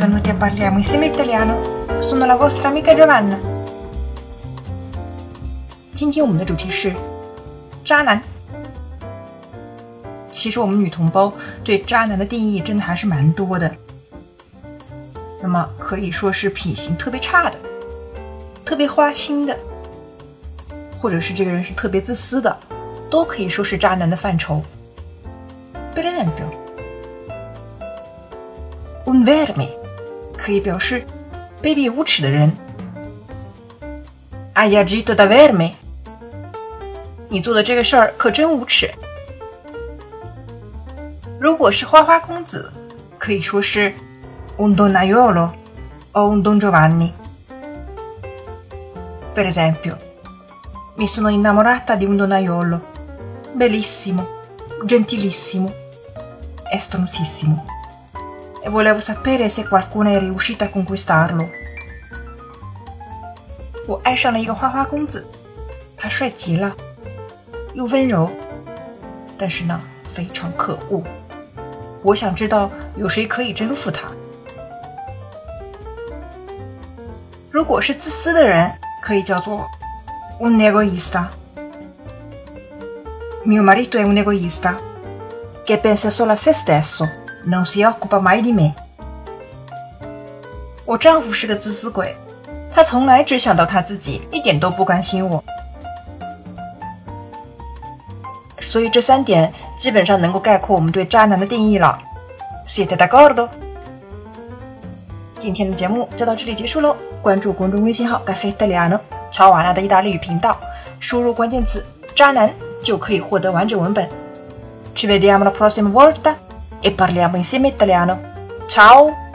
benvenuti a parliamo insieme italiano. Sono la vostra amica Giovanna. 今天我们的主题是渣男。其实我们女同胞对渣男的定义真的还是蛮多的。那么可以说是品行特别差的，特别花心的，或者是这个人是特别自私的，都可以说是渣男的范畴。Per esempio，un verme 可以表示卑鄙无耻的人。Hai agito da verme，你做的这个事儿可真无耻。如果是花花公子，可以说是 un donnaiolo o un don Giovanni。Per esempio, mi sono innamorata di un donnaiolo, bellissimo, gentilissimo, estronsissimo, e volevo sapere se qualcuno è riuscito a conquistarlo。我爱上了一个花花公子，他帅极了，又温柔，但是呢，非常可恶。我想知道有谁可以征服他。如果是自私的人，可以叫做 un egoista。Mio marito è un egoista che pensa solo a se stesso, Non si occupa mai di me。我丈夫是个自私鬼，他从来只想到他自己，一点都不关心我。所以这三点基本上能够概括我们对渣男的定义了。Siete d'accordo？今天的节目就到这里结束喽。关注公众微信号“咖啡德里亚诺”乔瓦纳的意大利语频道，输入关键词“渣男”就可以获得完整文本。Ci vediamo la prossima volta e parliamo insieme italiano. Ciao!